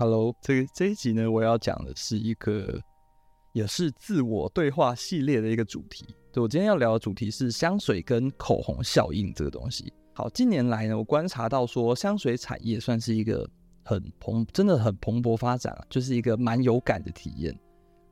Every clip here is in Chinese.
Hello，这个这一集呢，我要讲的是一个也是自我对话系列的一个主题。对，我今天要聊的主题是香水跟口红效应这个东西。好，近年来呢，我观察到说香水产业算是一个很蓬，真的很蓬勃发展啊，就是一个蛮有感的体验。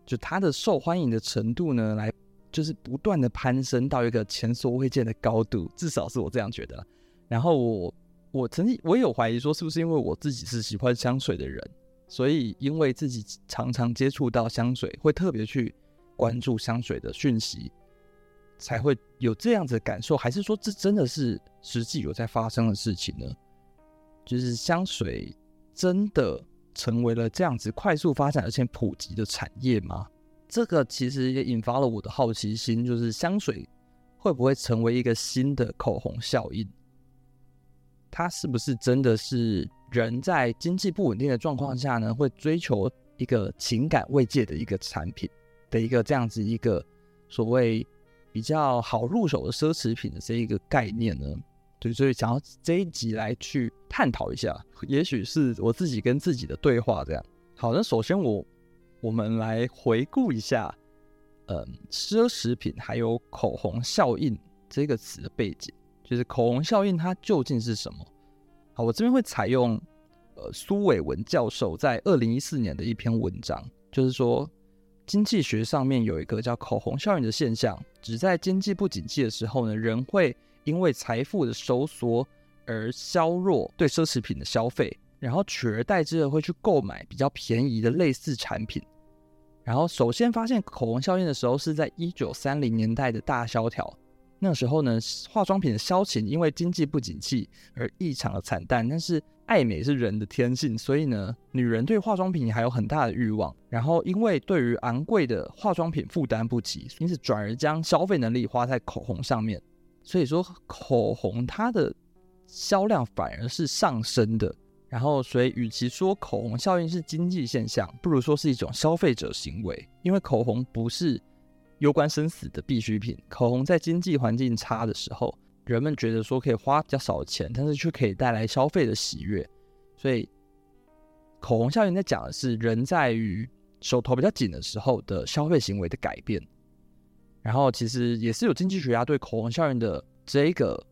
就它的受欢迎的程度呢，来就是不断的攀升到一个前所未见的高度，至少是我这样觉得。然后我。我曾经，我也有怀疑说，是不是因为我自己是喜欢香水的人，所以因为自己常常接触到香水，会特别去关注香水的讯息，才会有这样子的感受？还是说这真的是实际有在发生的事情呢？就是香水真的成为了这样子快速发展而且普及的产业吗？这个其实也引发了我的好奇心，就是香水会不会成为一个新的口红效应？它是不是真的是人在经济不稳定的状况下呢，会追求一个情感慰藉的一个产品的一个这样子一个所谓比较好入手的奢侈品的这一个概念呢？对，所以想要这一集来去探讨一下，也许是我自己跟自己的对话这样。好，那首先我我们来回顾一下，嗯，奢侈品还有口红效应这个词的背景。就是口红效应，它究竟是什么？好，我这边会采用呃苏伟文教授在二零一四年的一篇文章，就是说经济学上面有一个叫口红效应的现象，只在经济不景气的时候呢，人会因为财富的收缩而削弱对奢侈品的消费，然后取而代之的会去购买比较便宜的类似产品。然后首先发现口红效应的时候是在一九三零年代的大萧条。那时候呢，化妆品的销情因为经济不景气而异常的惨淡。但是爱美是人的天性，所以呢，女人对化妆品还有很大的欲望。然后因为对于昂贵的化妆品负担不起，因此转而将消费能力花在口红上面。所以说，口红它的销量反而是上升的。然后，所以与其说口红效应是经济现象，不如说是一种消费者行为，因为口红不是。攸关生死的必需品，口红在经济环境差的时候，人们觉得说可以花比较少钱，但是却可以带来消费的喜悦。所以，口红效应在讲的是人在于手头比较紧的时候的消费行为的改变。然后，其实也是有经济学家对口红效应的这个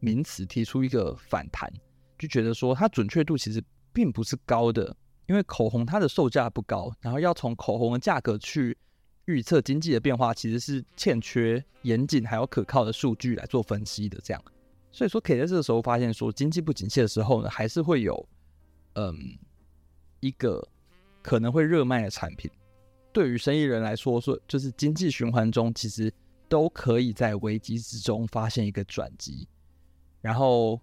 名词提出一个反弹，就觉得说它准确度其实并不是高的，因为口红它的售价不高，然后要从口红的价格去。预测经济的变化其实是欠缺严谨还有可靠的数据来做分析的，这样，所以说可以在这个时候发现说，经济不景气的时候呢，还是会有，嗯，一个可能会热卖的产品。对于生意人来说，说就是经济循环中，其实都可以在危机之中发现一个转机。然后，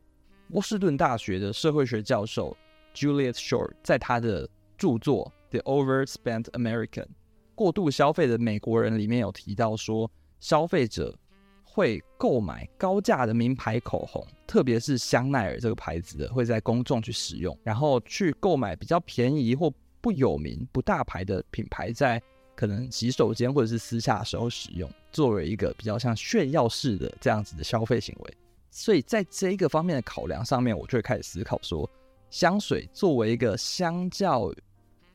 波士顿大学的社会学教授 Juliet Short 在他的著作《The Overspent American》过度消费的美国人里面有提到说，消费者会购买高价的名牌口红，特别是香奈儿这个牌子的，会在公众去使用，然后去购买比较便宜或不有名、不大牌的品牌，在可能洗手间或者是私下的时候使用，作为一个比较像炫耀式的这样子的消费行为。所以在这一个方面的考量上面，我就会开始思考说，香水作为一个相较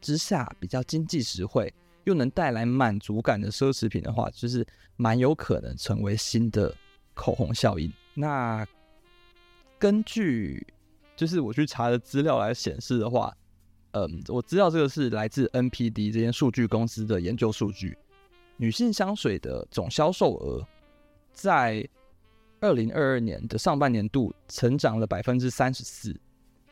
之下比较经济实惠。又能带来满足感的奢侈品的话，就是蛮有可能成为新的口红效应。那根据就是我去查的资料来显示的话，嗯，我知道这个是来自 NPD 这间数据公司的研究数据。女性香水的总销售额在二零二二年的上半年度成长了百分之三十四。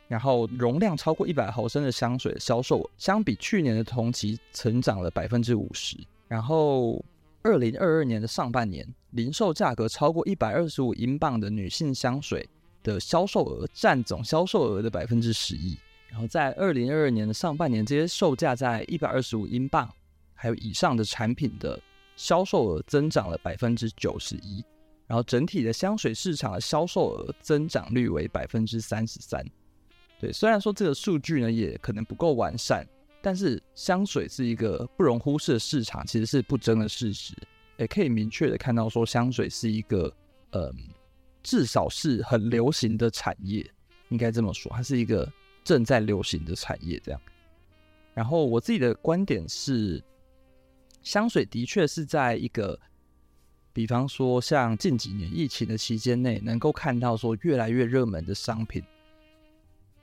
然后容量超过一百毫升的香水销售额，相比去年的同期成长了百分之五十。然后，二零二二年的上半年，零售价格超过一百二十五英镑的女性香水的销售额占总销售额的百分之十一。然后，在二零二二年的上半年，这些售价在一百二十五英镑还有以上的产品的销售额增长了百分之九十一。然后，整体的香水市场的销售额增长率为百分之三十三。对，虽然说这个数据呢也可能不够完善，但是香水是一个不容忽视的市场，其实是不争的事实。也可以明确的看到说，香水是一个，嗯，至少是很流行的产业，应该这么说，它是一个正在流行的产业。这样，然后我自己的观点是，香水的确是在一个，比方说像近几年疫情的期间内，能够看到说越来越热门的商品。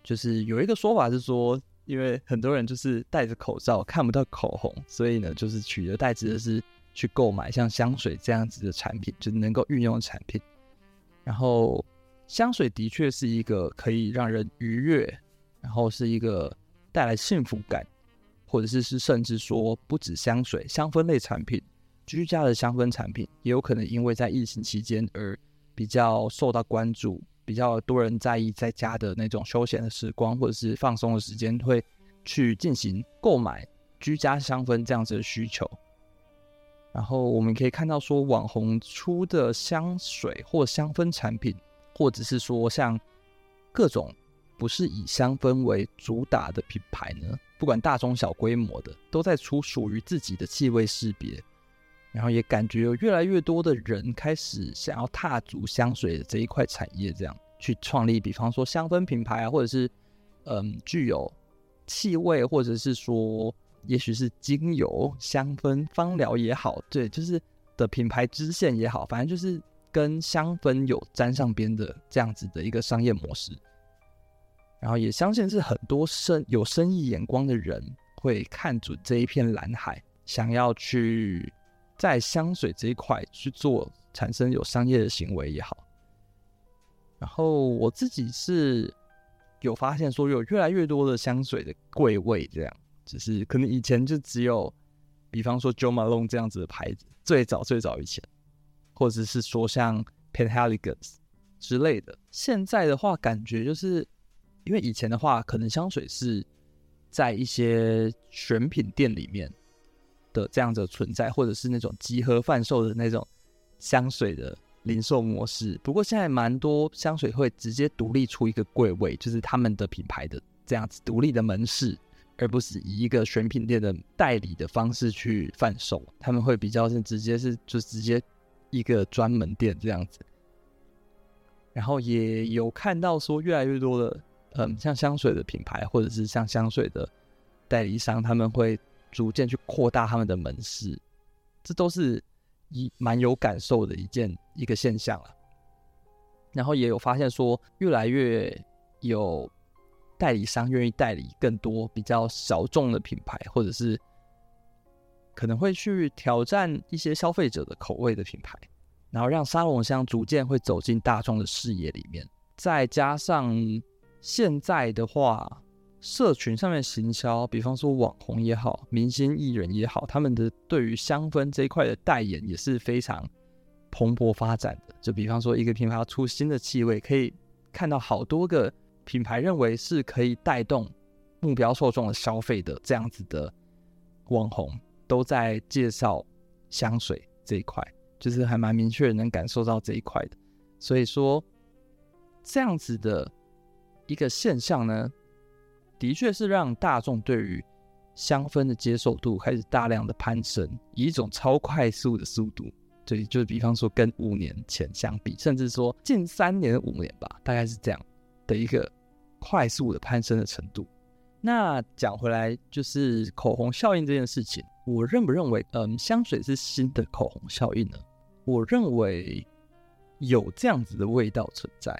就是有一个说法是说，因为很多人就是戴着口罩看不到口红，所以呢，就是取而代之的是去购买像香水这样子的产品，就能够运用的产品。然后香水的确是一个可以让人愉悦，然后是一个带来幸福感，或者是是甚至说不止香水，香氛类产品，居家的香氛产品也有可能因为在疫情期间而比较受到关注。比较多人在意在家的那种休闲的时光，或者是放松的时间，会去进行购买居家香氛这样子的需求。然后我们可以看到，说网红出的香水或香氛产品，或者是说像各种不是以香氛为主打的品牌呢，不管大中小规模的，都在出属于自己的气味识别。然后也感觉有越来越多的人开始想要踏足香水这一块产业，这样去创立，比方说香氛品牌啊，或者是嗯具有气味，或者是说也许是精油、香氛、芳疗也好，对，就是的品牌支线也好，反正就是跟香氛有沾上边的这样子的一个商业模式。然后也相信是很多生有生意眼光的人会看准这一片蓝海，想要去。在香水这一块去做产生有商业的行为也好，然后我自己是有发现说有越来越多的香水的柜位这样，只是可能以前就只有，比方说 Jo Malone 这样子的牌子，最早最早以前，或者是说像 Penhaligon's 之类的，现在的话感觉就是因为以前的话可能香水是在一些选品店里面。的这样的存在，或者是那种集合贩售的那种香水的零售模式。不过现在蛮多香水会直接独立出一个柜位，就是他们的品牌的这样子独立的门市，而不是以一个选品店的代理的方式去贩售。他们会比较是直接是就直接一个专门店这样子。然后也有看到说越来越多的嗯，像香水的品牌或者是像香水的代理商，他们会。逐渐去扩大他们的门市，这都是一蛮有感受的一件一个现象了。然后也有发现说，越来越有代理商愿意代理更多比较小众的品牌，或者是可能会去挑战一些消费者的口味的品牌，然后让沙龙香逐渐会走进大众的视野里面。再加上现在的话。社群上面行销，比方说网红也好，明星艺人也好，他们的对于香氛这一块的代言也是非常蓬勃发展的。就比方说一个品牌要出新的气味，可以看到好多个品牌认为是可以带动目标受众的消费的这样子的网红，都在介绍香水这一块，就是还蛮明确能感受到这一块的。所以说，这样子的一个现象呢。的确是让大众对于香氛的接受度开始大量的攀升，以一种超快速的速度，对，就是比方说跟五年前相比，甚至说近三年、五年吧，大概是这样的一个快速的攀升的程度。那讲回来，就是口红效应这件事情，我认不认为，嗯，香水是新的口红效应呢？我认为有这样子的味道存在。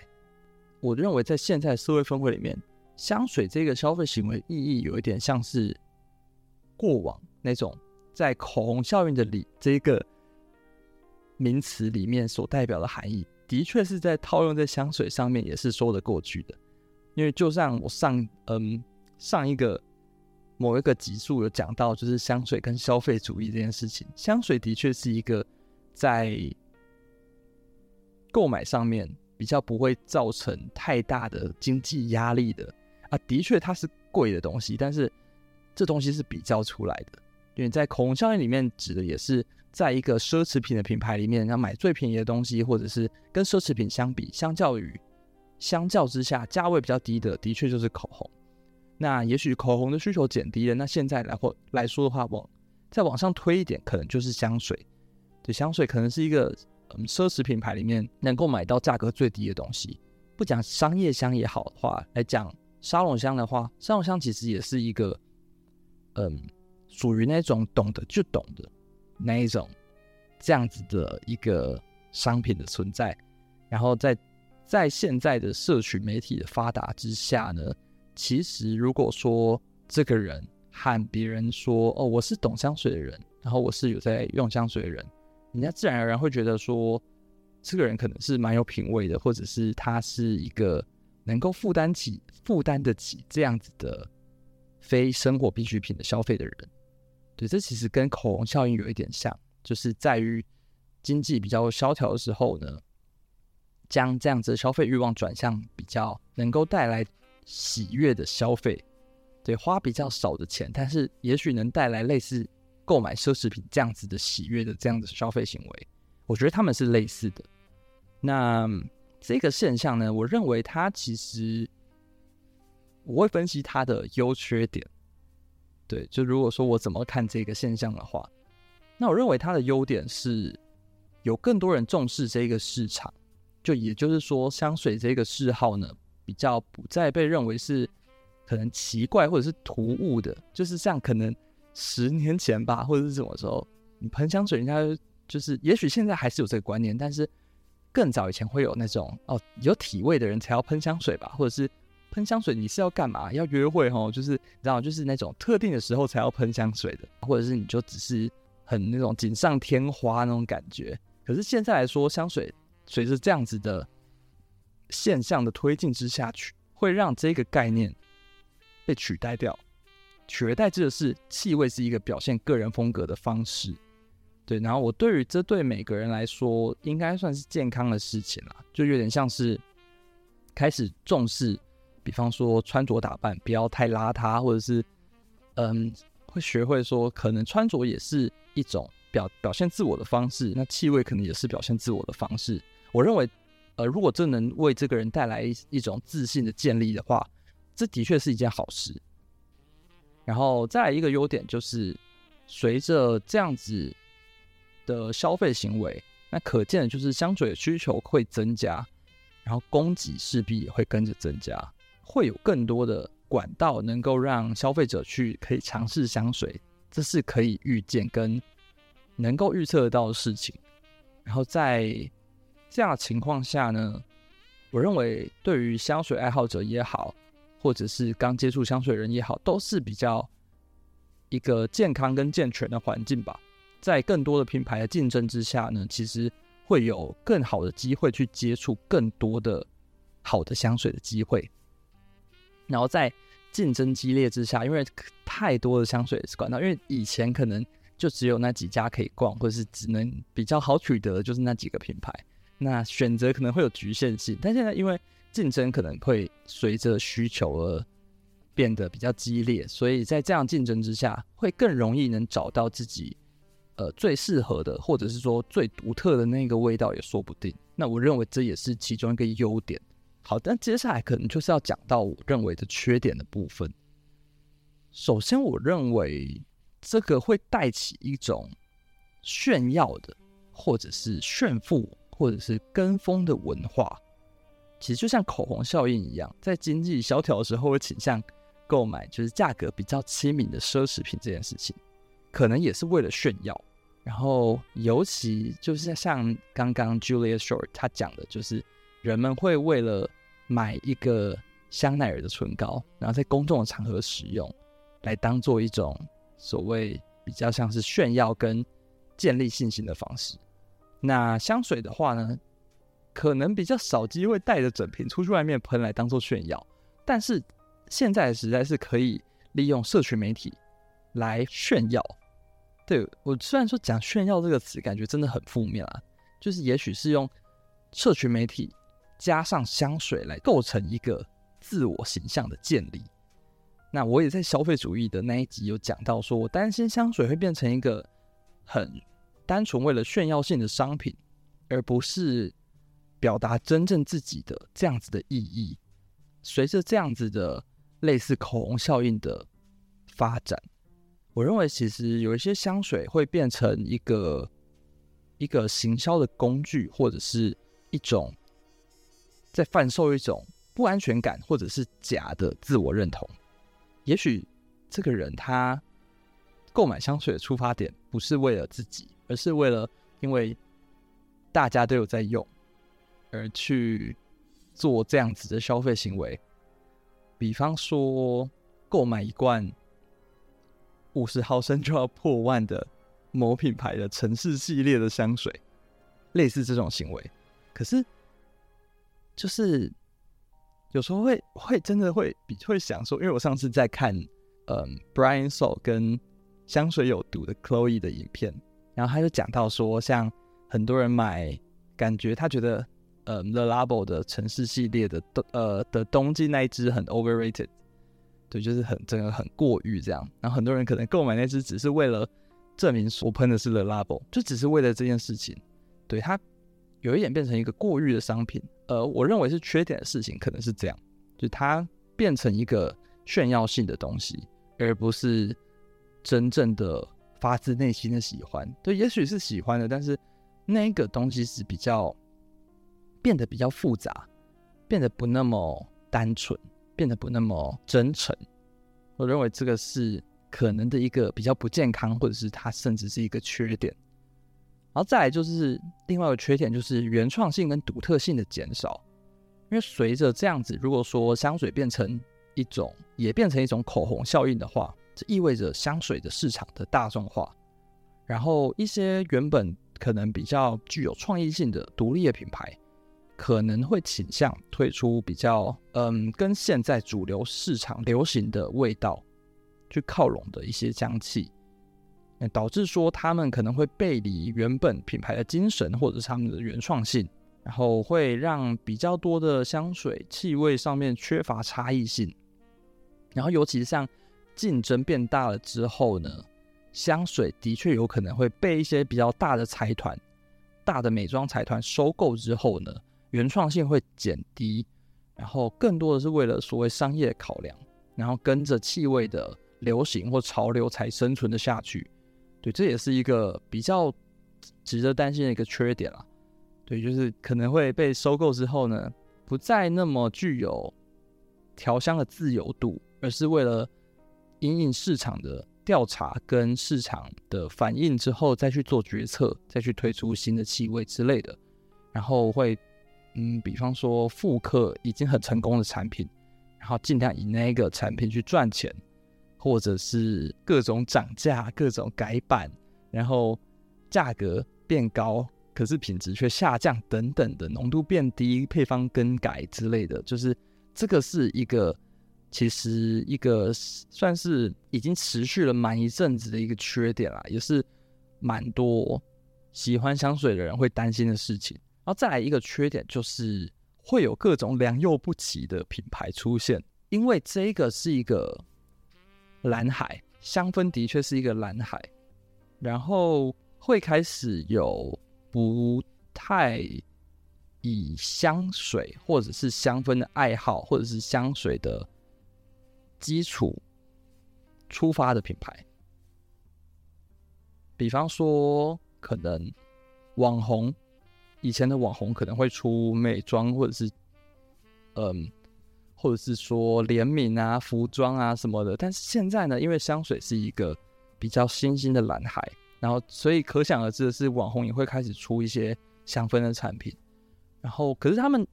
我认为在现在社会氛围里面。香水这个消费行为意义有一点像是过往那种在口红效应的里这个名词里面所代表的含义，的确是在套用在香水上面也是说得过去的。因为就像我上嗯上一个某一个集数有讲到，就是香水跟消费主义这件事情，香水的确是一个在购买上面比较不会造成太大的经济压力的。啊，的确它是贵的东西，但是这东西是比较出来的，因为在口红效应里面指的也是在一个奢侈品的品牌里面，要买最便宜的东西，或者是跟奢侈品相比，相较于相较之下价位比较低的，的确就是口红。那也许口红的需求减低了，那现在来或来说的话，往再往上推一点，可能就是香水。对，香水可能是一个嗯奢侈品牌里面能够买到价格最低的东西。不讲商业香也好的话来讲。沙龙香的话，沙龙香其实也是一个嗯，属于那种懂得就懂的那一种这样子的一个商品的存在。然后在在现在的社群媒体的发达之下呢，其实如果说这个人和别人说哦，我是懂香水的人，然后我是有在用香水的人，人家自然而然会觉得说，这个人可能是蛮有品味的，或者是他是一个能够负担起负担得起这样子的非生活必需品的消费的人。对，这其实跟口红效应有一点像，就是在于经济比较萧条的时候呢，将这样子的消费欲望转向比较能够带来喜悦的消费，对，花比较少的钱，但是也许能带来类似购买奢侈品这样子的喜悦的这样的消费行为，我觉得他们是类似的。那这个现象呢，我认为它其实我会分析它的优缺点。对，就如果说我怎么看这个现象的话，那我认为它的优点是有更多人重视这个市场，就也就是说，香水这个嗜好呢，比较不再被认为是可能奇怪或者是突兀的，就是像可能十年前吧，或者是什么时候，你喷香水，人家就是也许现在还是有这个观念，但是更早以前会有那种哦，有体味的人才要喷香水吧，或者是。喷香水你是要干嘛？要约会哦，就是你知道，就是那种特定的时候才要喷香水的，或者是你就只是很那种锦上添花那种感觉。可是现在来说，香水随着这样子的现象的推进之下去，会让这个概念被取代掉，取而代之的是气味是一个表现个人风格的方式。对，然后我对于这对每个人来说应该算是健康的事情啦，就有点像是开始重视。比方说穿着打扮不要太邋遢，或者是嗯，会学会说可能穿着也是一种表表现自我的方式，那气味可能也是表现自我的方式。我认为，呃，如果这能为这个人带来一一种自信的建立的话，这的确是一件好事。然后再来一个优点就是，随着这样子的消费行为，那可见的就是香水的需求会增加，然后供给势必也会跟着增加。会有更多的管道能够让消费者去可以尝试香水，这是可以预见跟能够预测得到的事情。然后在这样的情况下呢，我认为对于香水爱好者也好，或者是刚接触香水人也好，都是比较一个健康跟健全的环境吧。在更多的品牌的竞争之下呢，其实会有更好的机会去接触更多的好的香水的机会。然后在竞争激烈之下，因为太多的香水管道，因为以前可能就只有那几家可以逛，或者是只能比较好取得的就是那几个品牌，那选择可能会有局限性。但现在因为竞争可能会随着需求而变得比较激烈，所以在这样竞争之下，会更容易能找到自己呃最适合的，或者是说最独特的那个味道也说不定。那我认为这也是其中一个优点。好，但接下来可能就是要讲到我认为的缺点的部分。首先，我认为这个会带起一种炫耀的，或者是炫富，或者是跟风的文化。其实就像口红效应一样，在经济萧条的时候会倾向购买就是价格比较亲民的奢侈品这件事情，可能也是为了炫耀。然后，尤其就是像刚刚 Julia Short 他讲的，就是。人们会为了买一个香奈儿的唇膏，然后在公众的场合使用，来当做一种所谓比较像是炫耀跟建立信心的方式。那香水的话呢，可能比较少机会带着整瓶出去外面喷来当做炫耀，但是现在实在是可以利用社群媒体来炫耀。对，我虽然说讲炫耀这个词，感觉真的很负面啊，就是也许是用社群媒体。加上香水来构成一个自我形象的建立。那我也在消费主义的那一集有讲到，说我担心香水会变成一个很单纯为了炫耀性的商品，而不是表达真正自己的这样子的意义。随着这样子的类似口红效应的发展，我认为其实有一些香水会变成一个一个行销的工具，或者是一种。在贩售一种不安全感，或者是假的自我认同。也许这个人他购买香水的出发点不是为了自己，而是为了因为大家都有在用而去做这样子的消费行为。比方说，购买一罐五十毫升就要破万的某品牌的城市系列的香水，类似这种行为。可是，就是有时候会会真的会比会想说，因为我上次在看嗯 Brian So 跟香水有毒的 Chloe 的影片，然后他就讲到说，像很多人买，感觉他觉得，呃，Le Label 的城市系列的，呃的冬季那一支很 overrated，对，就是很真的很过誉这样。然后很多人可能购买那只只是为了证明我喷的是 The Label，就只是为了这件事情。对，它有一点变成一个过誉的商品，呃，我认为是缺点的事情可能是这样，就它变成一个炫耀性的东西，而不是。真正的发自内心的喜欢，对，也许是喜欢的，但是那个东西是比较变得比较复杂，变得不那么单纯，变得不那么真诚。我认为这个是可能的一个比较不健康，或者是它甚至是一个缺点。然后再来就是另外一个缺点，就是原创性跟独特性的减少。因为随着这样子，如果说香水变成一种，也变成一种口红效应的话。这意味着香水的市场的大众化，然后一些原本可能比较具有创意性的独立的品牌，可能会倾向推出比较嗯跟现在主流市场流行的味道去靠拢的一些香气，导致说他们可能会背离原本品牌的精神或者是他们的原创性，然后会让比较多的香水气味上面缺乏差异性，然后尤其像。竞争变大了之后呢，香水的确有可能会被一些比较大的财团、大的美妆财团收购之后呢，原创性会减低，然后更多的是为了所谓商业考量，然后跟着气味的流行或潮流才生存的下去。对，这也是一个比较值得担心的一个缺点啦。对，就是可能会被收购之后呢，不再那么具有调香的自由度，而是为了。因应市场的调查跟市场的反应之后，再去做决策，再去推出新的气味之类的，然后会，嗯，比方说复刻已经很成功的产品，然后尽量以那个产品去赚钱，或者是各种涨价、各种改版，然后价格变高，可是品质却下降等等的，浓度变低、配方更改之类的，就是这个是一个。其实一个算是已经持续了蛮一阵子的一个缺点啦，也是蛮多喜欢香水的人会担心的事情。再来一个缺点就是会有各种良莠不齐的品牌出现，因为这个是一个蓝海，香氛的确是一个蓝海，然后会开始有不太以香水或者是香氛的爱好，或者是香水的。基础出发的品牌，比方说，可能网红以前的网红可能会出美妆，或者是嗯，或者是说联名啊、服装啊什么的。但是现在呢，因为香水是一个比较新兴的蓝海，然后所以可想而知的是，网红也会开始出一些香氛的产品。然后，可是他们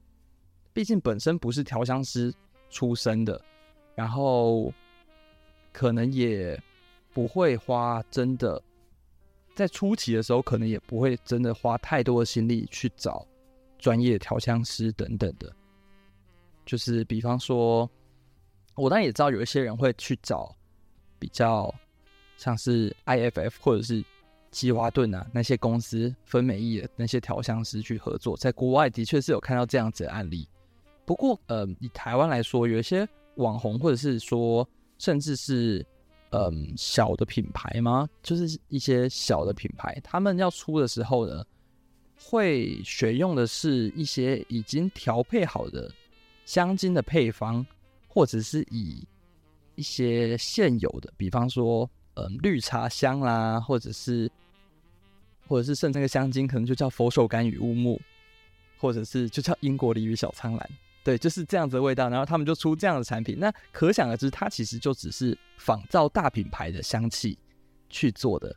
毕竟本身不是调香师出身的。然后可能也不会花真的在初期的时候，可能也不会真的花太多的心力去找专业调香师等等的。就是比方说，我当然也知道有一些人会去找比较像是 IFF 或者是基华顿啊那些公司分美意的那些调香师去合作，在国外的确是有看到这样子的案例。不过，呃，以台湾来说，有一些。网红，或者是说，甚至是嗯小的品牌吗？就是一些小的品牌，他们要出的时候呢，会选用的是一些已经调配好的香精的配方，或者是以一些现有的，比方说嗯绿茶香啦，或者是或者是剩这个香精可能就叫佛手柑与乌木，或者是就叫英国梨与小苍兰。对，就是这样子的味道，然后他们就出这样的产品。那可想而知，它其实就只是仿造大品牌的香气，去做的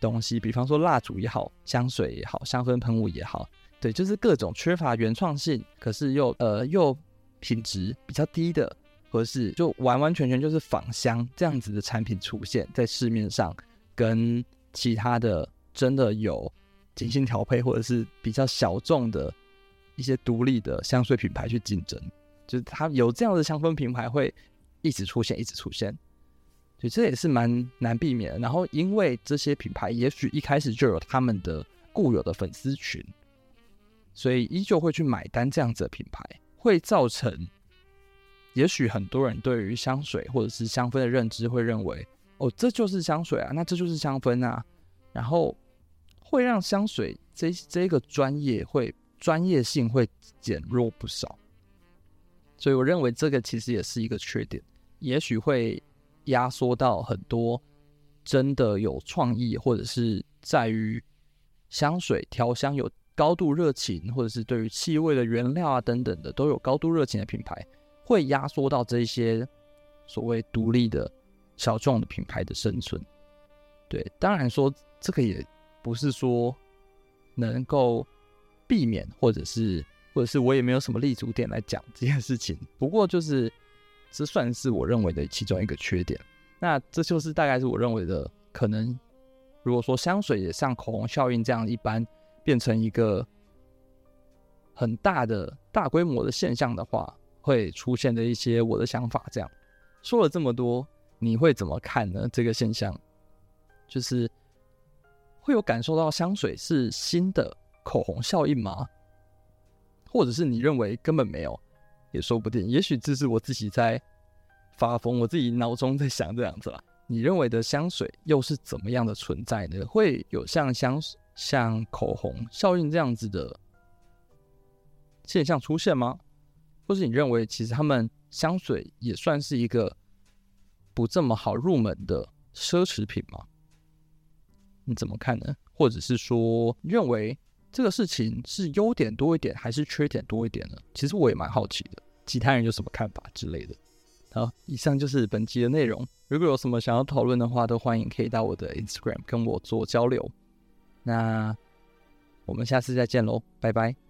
东西，比方说蜡烛也好，香水也好，香氛喷雾也好，对，就是各种缺乏原创性，可是又呃又品质比较低的，或是就完完全全就是仿香这样子的产品出现在市面上，跟其他的真的有精心调配或者是比较小众的一些独立的香水品牌去竞争，就是它有这样的香氛品牌会一直出现，一直出现。所以这也是蛮难避免的。然后，因为这些品牌也许一开始就有他们的固有的粉丝群，所以依旧会去买单这样子的品牌，会造成也许很多人对于香水或者是香氛的认知会认为，哦，这就是香水啊，那这就是香氛啊，然后会让香水这这个专业会专业性会减弱不少。所以我认为这个其实也是一个缺点，也许会。压缩到很多真的有创意，或者是在于香水调香有高度热情，或者是对于气味的原料啊等等的都有高度热情的品牌，会压缩到这些所谓独立的小众的品牌的生存。对，当然说这个也不是说能够避免，或者是或者是我也没有什么立足点来讲这件事情。不过就是。这算是我认为的其中一个缺点。那这就是大概是我认为的可能。如果说香水也像口红效应这样一般变成一个很大的大规模的现象的话，会出现的一些我的想法。这样说了这么多，你会怎么看呢？这个现象就是会有感受到香水是新的口红效应吗？或者是你认为根本没有？也说不定，也许这是我自己在发疯，我自己脑中在想这样子啦。你认为的香水又是怎么样的存在呢？会有像香像口红效应这样子的现象出现吗？或是你认为其实他们香水也算是一个不这么好入门的奢侈品吗？你怎么看呢？或者是说认为？这个事情是优点多一点还是缺点多一点呢？其实我也蛮好奇的，其他人有什么看法之类的。好，以上就是本期的内容。如果有什么想要讨论的话，都欢迎可以到我的 Instagram 跟我做交流。那我们下次再见喽，拜拜。